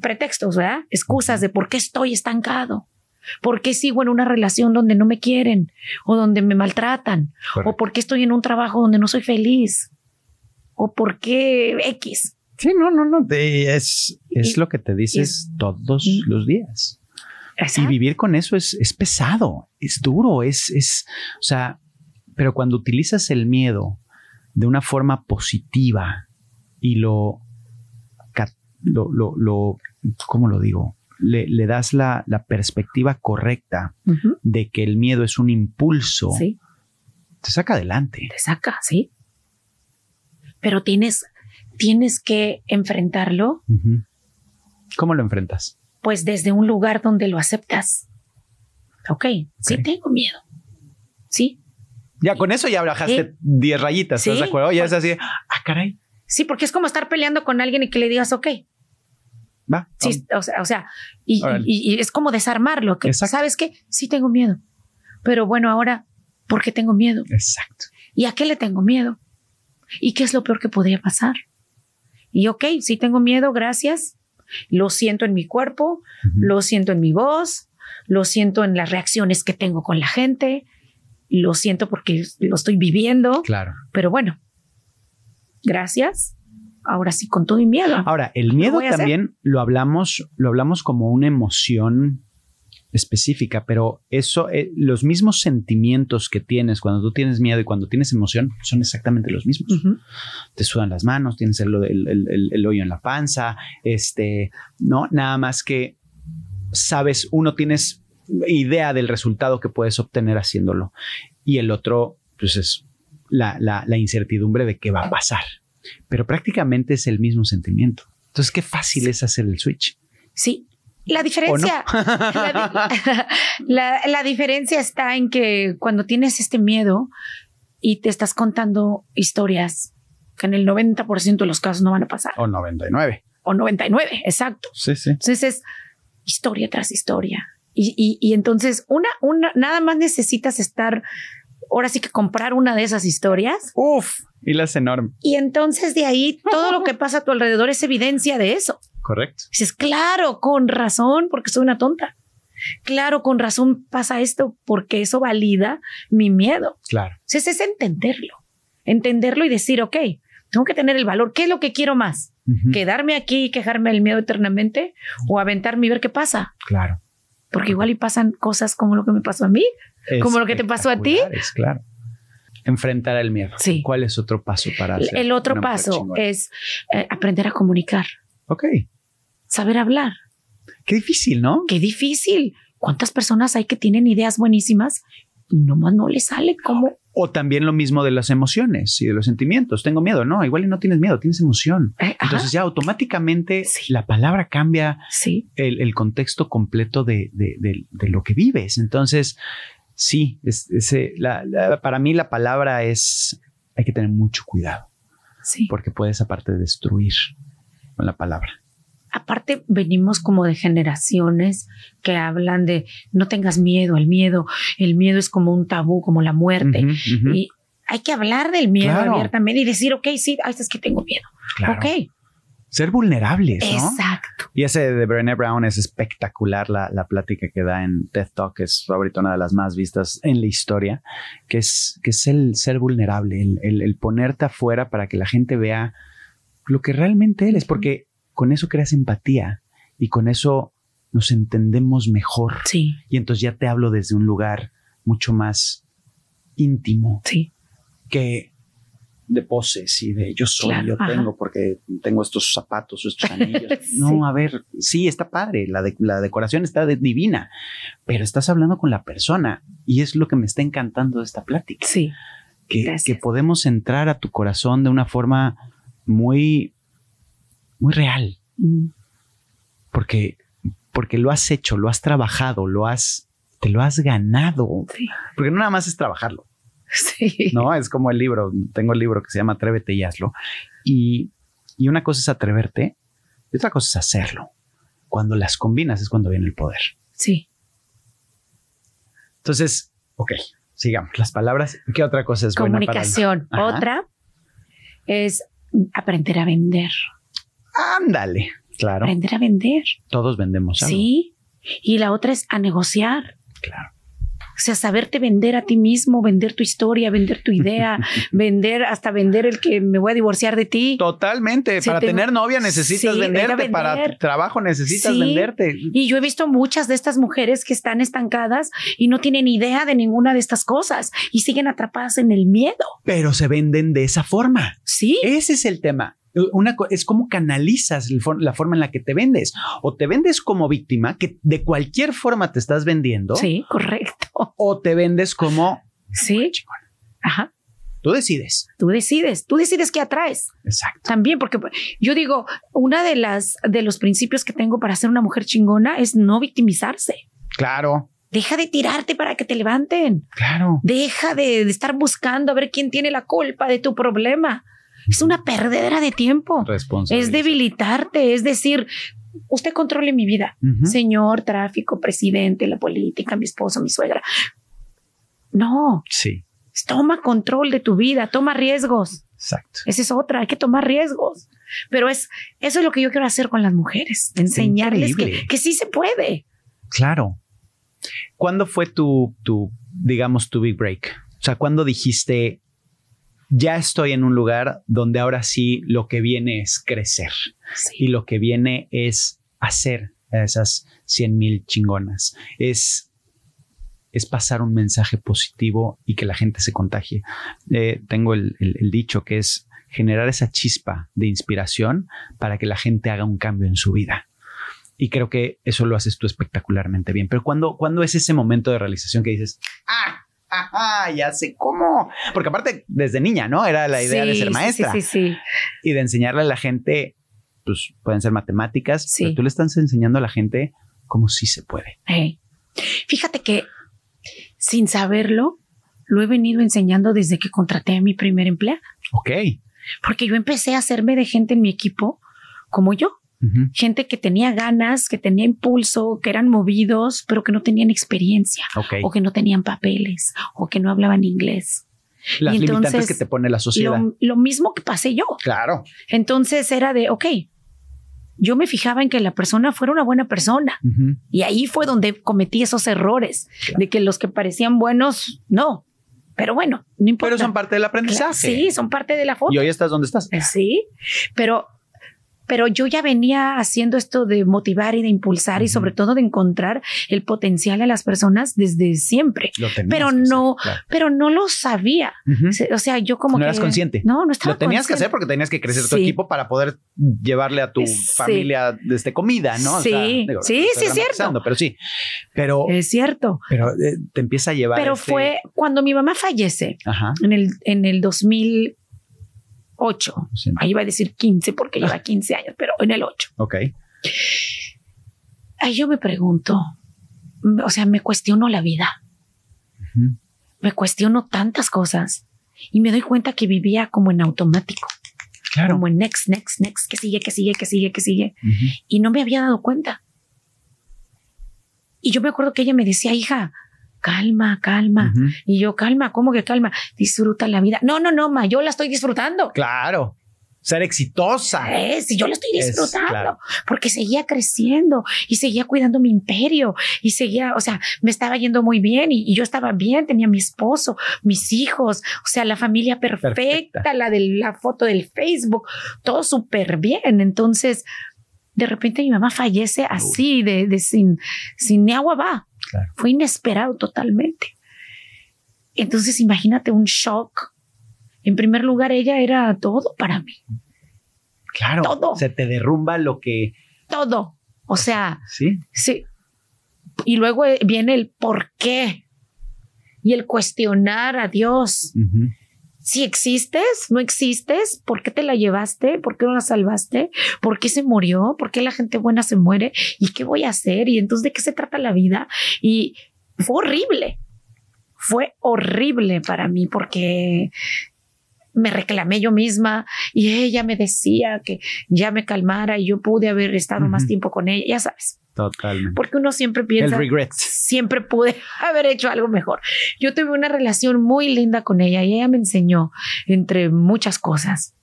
pretextos, ¿verdad? Excusas de por qué estoy estancado, por qué sigo en una relación donde no me quieren o donde me maltratan, o por qué estoy en un trabajo donde no soy feliz, o por qué X. Sí, no, no, no. es, es Y- lo que te dices todos los días. Y vivir con eso es, es pesado, es duro, es, es, o sea, pero cuando utilizas el miedo de una forma positiva y lo, lo, lo, lo- ¿cómo lo digo? Le, le das la, la perspectiva correcta de que el miedo es un impulso, Sí, te saca adelante. te saca, sí. Pero tienes, tienes que enfrentarlo. ¿Cómo lo enfrentas? pues desde un lugar donde lo aceptas. Ok, sí Ok. tengo miedo. Sí, Ya con eso ya bajaste 10 rayitas, ¿estás Sí, de acuerdo? Ya es así, ah, caray, sí, porque es como estar peleando con alguien y que le digas, ok, va. Sí, o sea, o sea, y, Órale. y- y es como desarmarlo, que Exacto. sabes qué, sí tengo miedo, pero bueno, ahora, ¿por qué tengo miedo? Exacto. ¿Y a qué le tengo miedo? ¿Y qué es lo peor que podría pasar? Y ok, sí tengo miedo, gracias, lo siento en mi cuerpo, lo siento en mi voz, lo siento en las reacciones que tengo con la gente, lo siento porque lo estoy viviendo, Claro. pero bueno, gracias, ahora sí con todo y miedo. Ahora, el miedo también lo hablamos, lo hablamos como una emoción específica, pero eso, eh, los mismos sentimientos que tienes cuando tú tienes miedo y cuando tienes emoción son exactamente los mismos. Te sudan las manos, tienes el, el- el- el- el hoyo en la panza, este, no, nada más que sabes, uno tienes idea del resultado que puedes obtener haciéndolo. y el otro, pues es la, la- la incertidumbre de qué va a pasar. Pero prácticamente es el mismo sentimiento. Entonces, qué fácil es hacer el switch. Sí. La diferencia, la, di- la- la diferencia está en que cuando tienes este miedo y te estás contando historias que en el 90% de los casos no van a pasar, O 99. o 99, exacto. Sí, sí. Entonces es historia tras historia. Y, y- y entonces una, una, nada más necesitas estar, ahora sí que comprar una de esas historias. Uf, y las enorme. Y entonces de ahí todo lo que pasa a tu alrededor es evidencia de eso. Correcto. Dices, claro, con razón, porque soy una tonta. Claro, con razón pasa esto, porque eso valida mi miedo. Claro. Entonces es entenderlo, entenderlo y decir, ok, tengo que tener el valor. ¿Qué es lo que quiero más? ¿Quedarme aquí y quejarme del miedo eternamente o aventarme y ver qué pasa? Claro. Porque igual y pasan cosas como lo que me pasó a mí. ¿Como lo que te pasó a ti? Espectaculares, Claro. Enfrentar el miedo. Sí. ¿Cuál es otro paso para hacer El otro paso es eh, aprender a comunicar, Ok. Saber hablar. Qué difícil, ¿no? Qué difícil. ¿Cuántas personas hay que tienen ideas buenísimas y nomás no les sale como... O también lo mismo de las emociones y de los sentimientos. Tengo miedo. No, igual y no tienes miedo, tienes emoción. Eh, ajá, Entonces ya automáticamente Sí. la palabra cambia sí, el, el contexto completo de, de- de- de lo que vives. Entonces, sí, es, ese- la- la- para mí la palabra es, hay que tener mucho cuidado sí. porque puedes aparte destruir con la palabra. Aparte, venimos como de generaciones que hablan de no tengas miedo al miedo. El miedo es como un tabú, como la muerte. Y hay que hablar del miedo Claro. abiertamente y decir, ok, sí, ay, es que tengo miedo. Claro. Ok, Ser vulnerables, ¿no? exacto. Y ese de Brené Brown es espectacular, la, la plática que da en TED Talk, es ahorita una de las más vistas en la historia, que es, que es el ser vulnerable, el, el- el ponerte afuera para que la gente vea lo que realmente eres, porque con eso creas empatía y con eso nos entendemos mejor. Sí, Y entonces ya te hablo desde un lugar mucho más íntimo sí, que de poses y de yo soy, Claro, yo ajá. tengo porque tengo estos zapatos o estos anillos. Sí. No, a ver, sí, está padre, la, de- la decoración está de- divina, pero estás hablando con la persona y es lo que me está encantando de esta plática, sí. que podemos entrar a tu corazón de una forma muy, muy real, Mm, porque, porque lo has hecho, lo has trabajado, lo has, te lo has ganado, Sí, porque no nada más es trabajarlo. sí. ¿no? Es como el libro, tengo el libro que se llama Atrévete y hazlo. Y, y una cosa es atreverte y otra cosa es hacerlo. Cuando las combinas es cuando viene el poder. Sí. Entonces, ok, sigamos. Las palabras, ¿qué otra cosa es buena para Comunicación. Otra es aprender a vender. Ándale, claro. Aprender a vender. Todos vendemos algo. Sí. Y la otra es a negociar. Claro. O sea, saberte vender a ti mismo, vender tu historia, vender tu idea, vender hasta vender el que me voy a divorciar de ti. Totalmente. Para tener novia necesitas Sí, venderte. Para trabajo necesitas Sí. venderte. Y yo he visto muchas de estas mujeres que están estancadas y no tienen idea de ninguna de estas cosas y siguen atrapadas en el miedo. Pero se venden de esa forma. Sí. Ese es el tema. Una es cómo canalizas for- la forma en la que te vendes. O te vendes como víctima, que de cualquier forma te estás vendiendo, Sí, correcto. o te vendes como Sí. Ajá. Tú decides. Tú decides, tú decides qué atraes. Exacto. También, porque yo digo, una de las de los principios que tengo para ser una mujer chingona es no victimizarse. Claro, Deja de tirarte para que te levanten. claro. Deja de, de estar buscando a ver quién tiene la culpa de tu problema. Es una perdedera de tiempo. Es debilitarte, es decir, usted controle mi vida. Señor tráfico, presidente, la política, mi esposo, mi suegra. No, Sí, toma control de tu vida, toma riesgos. exacto. Esa es otra, hay que tomar riesgos. Pero es eso es lo que yo quiero hacer con las mujeres, enseñarles que, que sí se puede. Claro. ¿Cuándo fue tu, tu, digamos, tu big break? O sea, ¿cuándo dijiste, ya estoy en un lugar donde ahora sí lo que viene es crecer y lo que viene es hacer esas 100 mil chingonas? Es, es pasar un mensaje positivo y que la gente se contagie. Eh, tengo el, el- el dicho que es generar esa chispa de inspiración para que la gente haga un cambio en su vida. Y creo que eso lo haces tú espectacularmente bien. Pero cuando, cuando es ese momento de realización que dices, ah, Ajá, ya sé cómo. Porque aparte, desde niña, ¿no? Era la idea de ser maestra Sí, sí, sí. y de enseñarle a la gente, pues pueden ser matemáticas, Sí. pero tú le estás enseñando a la gente cómo sí se puede. Eh, Fíjate que sin saberlo, lo he venido enseñando desde que contraté a mi primer empleada, Ok. porque yo empecé a hacerme de gente en mi equipo como yo, Gente que tenía ganas, que tenía impulso, que eran movidos, pero que no tenían experiencia o que no tenían papeles o que no hablaban inglés. Las y limitantes entonces, que te pone la sociedad. Lo, lo mismo que pasé yo. Claro. Entonces era de, ok, yo me fijaba en que la persona fuera una buena persona. Y ahí fue donde cometí esos errores de que los que parecían buenos, no. Pero bueno, no importa. Pero son parte del aprendizaje. Sí, son parte de la foto. Y hoy estás donde estás. Sí, pero, pero yo ya venía haciendo esto de motivar y de impulsar y sobre todo de encontrar el potencial a las personas desde siempre. Lo tenías Pero hacer, no, claro. pero no lo sabía. O sea, yo como No que eras consciente. No, no estaba Lo tenías que hacer porque tenías que crecer tu equipo para poder llevarle a tu Sí. familia desde comida, ¿no? Sí, sí, sí, es cierto. Pero sí, pero, Es cierto. pero eh, te empieza a llevar. Pero este- fue cuando mi mamá fallece Ajá. en el, en el 2008. Sí. Ahí iba a decir 15 porque lleva 15 años, pero en el 8. Ok. Ahí yo me pregunto, o sea, me cuestiono la vida, me cuestiono tantas cosas y me doy cuenta que vivía como en automático, Claro. como en next, next, next, que sigue, que sigue, que sigue, que sigue, Ujú. y no me había dado cuenta. Y yo me acuerdo que ella me decía, hija, calma, calma. Y yo, calma, ¿cómo que calma? Disfruta la vida. No, no, no, ma, yo la estoy disfrutando. Claro. Ser exitosa. Eh, sí, yo la estoy Es, disfrutando claro. porque seguía creciendo y seguía cuidando mi imperio y seguía, o sea, me estaba yendo muy bien y, y yo estaba bien, tenía mi esposo, mis hijos, o sea, la familia perfecta, Perfecta. la de la foto del Facebook, todo súper bien. Entonces, de repente mi mamá fallece así, de, de sin, sin ni agua va. Claro. Fue inesperado totalmente. Entonces, imagínate un shock. En primer lugar, ella era todo para mí. Claro. Todo. Se te derrumba lo que. todo. O sea, Sí. sí. Y luego eh, viene el por qué y el cuestionar a Dios. Si existes, no existes, ¿por qué te la llevaste? ¿Por qué no la salvaste? ¿Por qué se murió? ¿Por qué la gente buena se muere? ¿Y qué voy a hacer? ¿Y entonces de qué se trata la vida? Y fue horrible. Fue horrible para mí porque me reclamé yo misma y ella me decía que ya me calmara y yo pude haber estado más tiempo con ella, ya sabes, Totalmente. porque uno siempre piensa, El regret. siempre pude haber hecho algo mejor. Yo tuve una relación muy linda con ella y ella me enseñó, entre muchas cosas,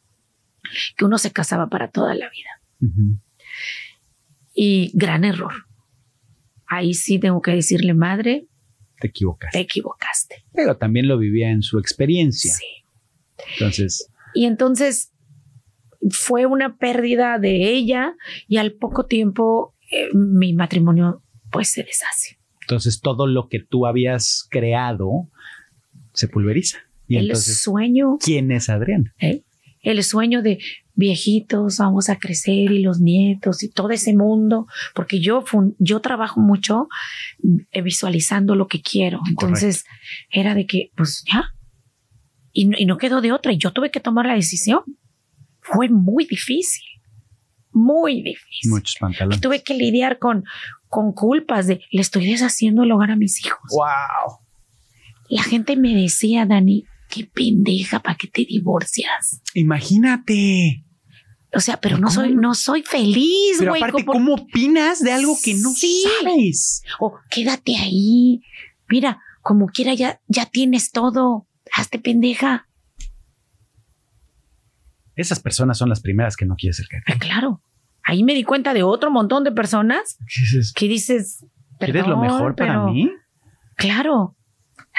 que uno se casaba para toda la vida. Y gran error. Ahí sí tengo que decirle, madre, Te equivocas. te equivocaste. Pero también lo vivía en su experiencia. Sí. Entonces, Y entonces fue una pérdida de ella y al poco tiempo eh, mi matrimonio pues se deshace. entonces todo lo que tú habías creado se pulveriza. Y el entonces, sueño, ¿quién es Adrián? ¿eh? el sueño de viejitos, vamos a crecer y los nietos y todo ese mundo, porque yo, yo trabajo mucho eh, visualizando lo que quiero. Entonces era de que, pues ya, y, y no quedó de otra, y yo tuve que tomar la decisión. Fue muy difícil, muy difícil. Muchos pantalones. Tuve que lidiar con, con culpas de, le estoy deshaciendo el hogar a mis hijos. ¡Wow! La gente me decía, Dani, qué pendeja, ¿para qué te divorcias? Imagínate. O sea, pero ¿Pero no cómo soy, no? soy feliz, Pero güey. aparte, ¿cómo- ¿cómo opinas de algo que no Sí. sabes? O quédate ahí. Mira, como quiera, ya, ya tienes todo. Hazte pendeja. Esas personas son las primeras que no quieres ser Ah, claro. Ahí me di cuenta de otro montón de personas que dices, ¿Quieres lo "Perdón, mejor para mí? Claro.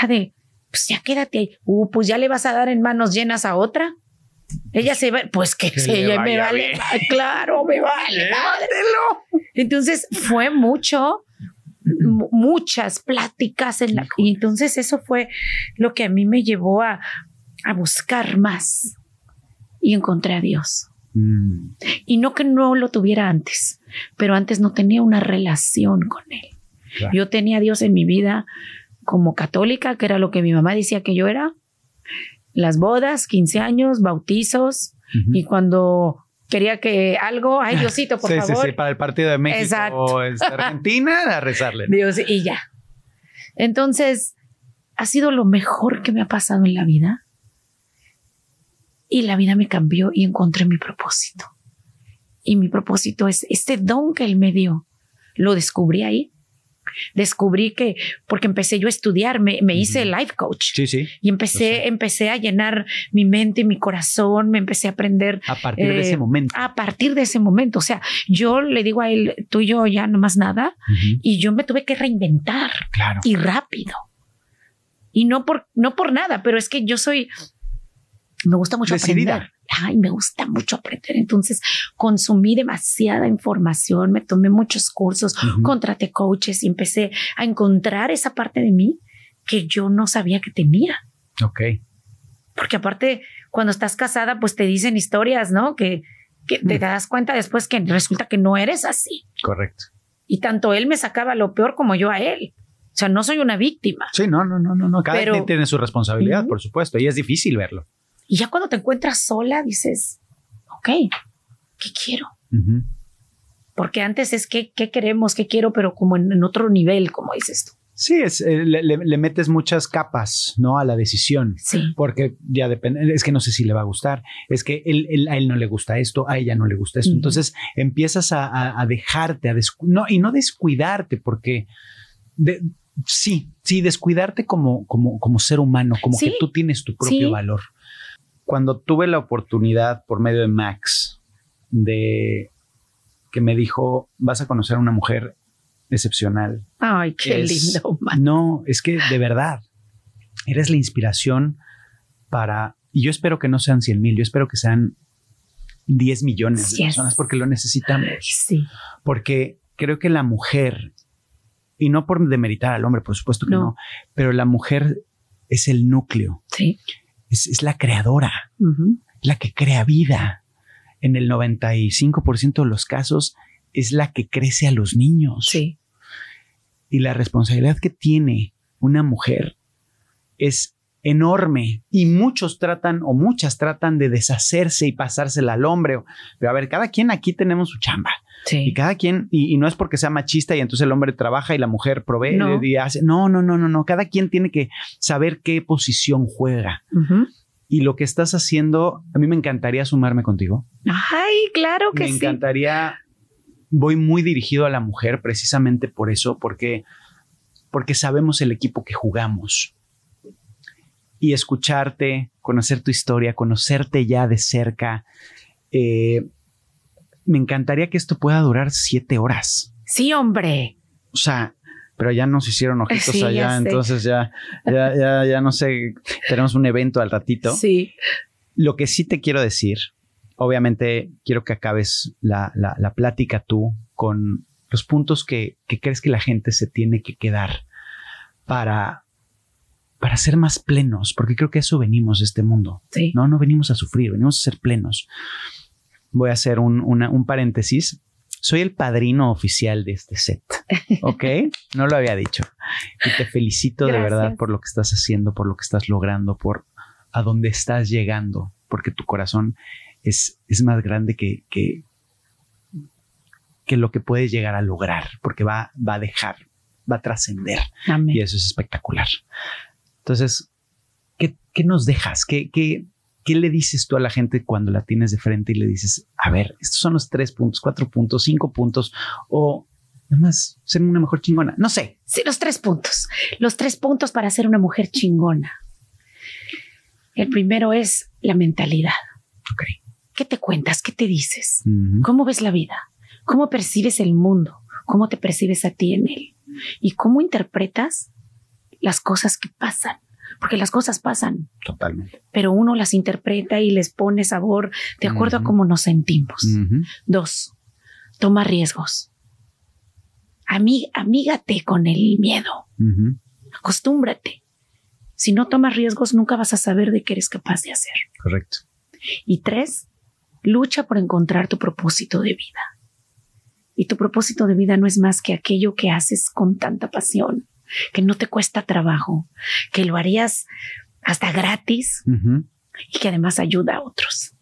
La de, pues ya quédate ahí. Uh, pues ya le vas a dar en manos llenas a otra. Ella se va, pues que, Que se ella me vale. bien. Claro, me vale. Entonces fue mucho, mu- muchas pláticas en la, y entonces eso fue lo que a mí me llevó a, a buscar más y encontré a Dios. Mm, Y no que no lo tuviera antes, pero antes no tenía una relación con Él. Claro. Yo tenía a Dios en mi vida como católica, que era lo que mi mamá decía que yo era. Las bodas, 15 años, bautizos, Ujú. y cuando quería que algo, ay Diosito, por sí, favor, sí, sí, para el partido de México Exacto. o este, Argentina, a rezarle. Dios, y ya. Entonces, ha sido lo mejor que me ha pasado en la vida. Y la vida me cambió y encontré mi propósito. Y mi propósito es este don que él me dio. Lo descubrí ahí. Descubrí que, porque empecé yo a estudiar, me, me hice Ujú. life coach. Sí, sí. Y empecé, empecé a llenar mi mente y mi corazón, me empecé a aprender A partir de Eh, ese momento. a partir de ese momento. O sea, yo le digo a él, tú y yo ya no más nada, y yo me tuve que reinventar Claro. y rápido. Y no por, no por nada, pero es que yo soy, me gusta mucho Decidida. aprender. Ay, me gusta mucho aprender. Entonces consumí demasiada información, me tomé muchos cursos, contraté coaches y empecé a encontrar esa parte de mí que yo no sabía que tenía. Ok. Porque aparte, cuando estás casada, pues te dicen historias, ¿no? Que, que te Mm. das cuenta después que resulta que no eres así. Correcto. Y tanto él me sacaba lo peor como yo a él. O sea, no soy una víctima. Sí, no, no, no, no. Cada Pero- quien tiene su responsabilidad, por supuesto, y es difícil verlo. Y ya cuando te encuentras sola, dices, ok, ¿qué quiero? Porque antes es que, ¿qué queremos? ¿Qué quiero? Pero como en, en otro nivel, como dices tú. Sí, es, eh, le, metes muchas capas, ¿no? A la decisión. Sí. Porque ya depende, es que no sé si le va a gustar, es que él, él- a él no le gusta esto, a ella no le gusta esto. Entonces empiezas a, a- a dejarte, a no, y no descuidarte, porque de- sí, sí, descuidarte como, como, como ser humano, como Sí. que tú tienes tu propio Sí. valor. Cuando tuve la oportunidad por medio de Max de que me dijo, vas a conocer a una mujer excepcional, Ay, qué es- lindo, man. No, es que de verdad, eres la inspiración para, y yo espero que no sean 100 mil, yo espero que sean 10 millones de Yes. personas porque lo necesitamos, Sí. porque creo que la mujer, y no por demeritar al hombre, por supuesto que no, No. pero la mujer es el núcleo, Sí. Es, es la creadora, la que crea vida. En el 95% de los casos es la que crece a los niños Sí. y la responsabilidad que tiene una mujer es enorme y muchos tratan o muchas tratan de deshacerse y pasársela al hombre. Pero a ver, cada quien aquí tenemos su chamba y cada quien, y, y no es porque sea machista y entonces el hombre trabaja y la mujer provee No. y hace. No, no, no, no, no. Cada quien tiene que saber qué posición juega. Y lo que estás haciendo, a mí me encantaría sumarme contigo. Ay, claro que me sí. encantaría. Voy muy dirigido a la mujer precisamente por eso, porque, porque sabemos el equipo que jugamos. Y escucharte, conocer tu historia, conocerte ya de cerca. eh, me encantaría que esto pueda durar siete horas. Sí, hombre. O sea, pero ya nos hicieron ojitos Sí, allá, entonces ya, ya, ya, ya no sé, tenemos un evento al ratito. Sí. Lo que sí te quiero decir, obviamente quiero que acabes la, la- la plática tú con los puntos que, que crees que la gente se tiene que quedar para, para ser más plenos, porque creo que eso venimos de este mundo. Sí. No, no venimos a sufrir, venimos a ser plenos. Voy a hacer un, una- un paréntesis. Soy el padrino oficial de este set, ¿ok? No lo había dicho. Y te felicito de verdad por lo que estás haciendo, por lo que estás logrando, por a dónde estás llegando, porque tu corazón es, es más grande que, que, que lo que puedes llegar a lograr, porque va, va a dejar, va a trascender. Y eso es espectacular. Entonces, ¿qué, qué nos dejas? ¿Qué, qué, ¿Qué le dices tú a la gente cuando la tienes de frente y le dices, a ver, estos son los tres puntos, cuatro puntos, cinco puntos, o nada más ser una mejor chingona? No sé. Sí, los tres puntos. Los tres puntos para ser una mujer chingona. El primero es la mentalidad. ¿Qué te cuentas? ¿Qué te dices? ¿Cómo ves la vida? ¿Cómo percibes el mundo? ¿Cómo te percibes a ti en él? ¿Y cómo interpretas las cosas que pasan? Porque las cosas pasan, Totalmente. pero uno las interpreta y les pone sabor de acuerdo a cómo nos sentimos. Dos, toma riesgos. Amígate con el miedo. Acostúmbrate. Si no tomas riesgos, nunca vas a saber de qué eres capaz de hacer. Correcto. Y tres, lucha por encontrar tu propósito de vida. Y tu propósito de vida no es más que aquello que haces con tanta pasión, que no te cuesta trabajo, que lo harías hasta gratis y que además ayuda a otros.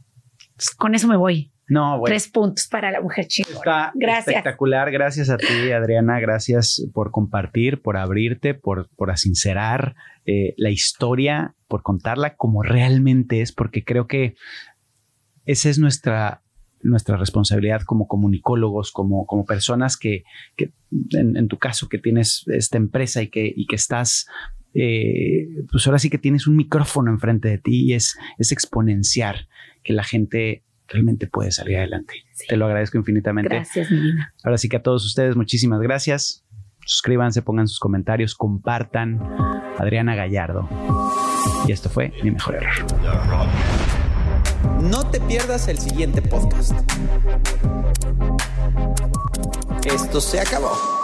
Con eso me voy. No, bueno. Tres puntos para la mujer chingona. Está Gracias. espectacular. Gracias a ti, Adriana. Gracias por compartir, por abrirte, por, por asincerar eh, la historia, por contarla como realmente es, porque creo que esa es nuestra, nuestra responsabilidad como comunicólogos, como, como personas que, que en, en tu caso, que tienes esta empresa y que, y que estás eh, pues ahora sí que tienes un micrófono enfrente de ti y es, es exponenciar que la gente realmente puede salir adelante. Sí. Te lo agradezco infinitamente. Gracias, mi vida. Ahora sí que a todos ustedes, muchísimas gracias. Suscríbanse, pongan sus comentarios, compartan. Adriana Gallardo. Y esto fue mi mejor error. No te pierdas el siguiente podcast. Esto se acabó.